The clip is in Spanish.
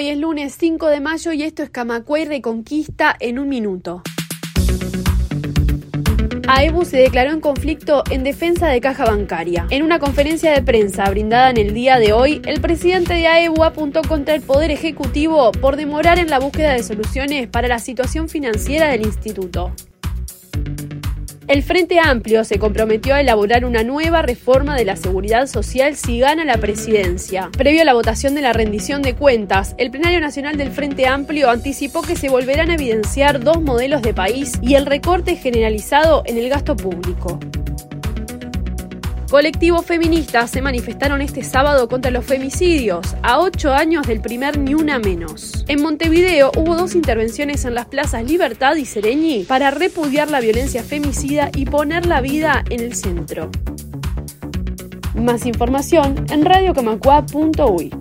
Hoy es lunes 5 de mayo y esto es Camacua y Reconquista en un minuto. AEBU se declaró en conflicto en defensa de caja bancaria. En una conferencia de prensa brindada en el día de hoy, el presidente de AEBU apuntó contra el Poder Ejecutivo por demorar en la búsqueda de soluciones para la situación financiera del instituto. El Frente Amplio se comprometió a elaborar una nueva reforma de la seguridad social si gana la presidencia. Previo a la votación de la rendición de cuentas, el Plenario Nacional del Frente Amplio anticipó que se volverán a evidenciar dos modelos de país y el recorte generalizado en el gasto público. Colectivos feministas se manifestaron este sábado contra los femicidios, a ocho años del primer Ni Una Menos. En Montevideo hubo dos intervenciones en las plazas Libertad y Sereñi para repudiar la violencia femicida y poner la vida en el centro. Más información en radiocamacua.uy.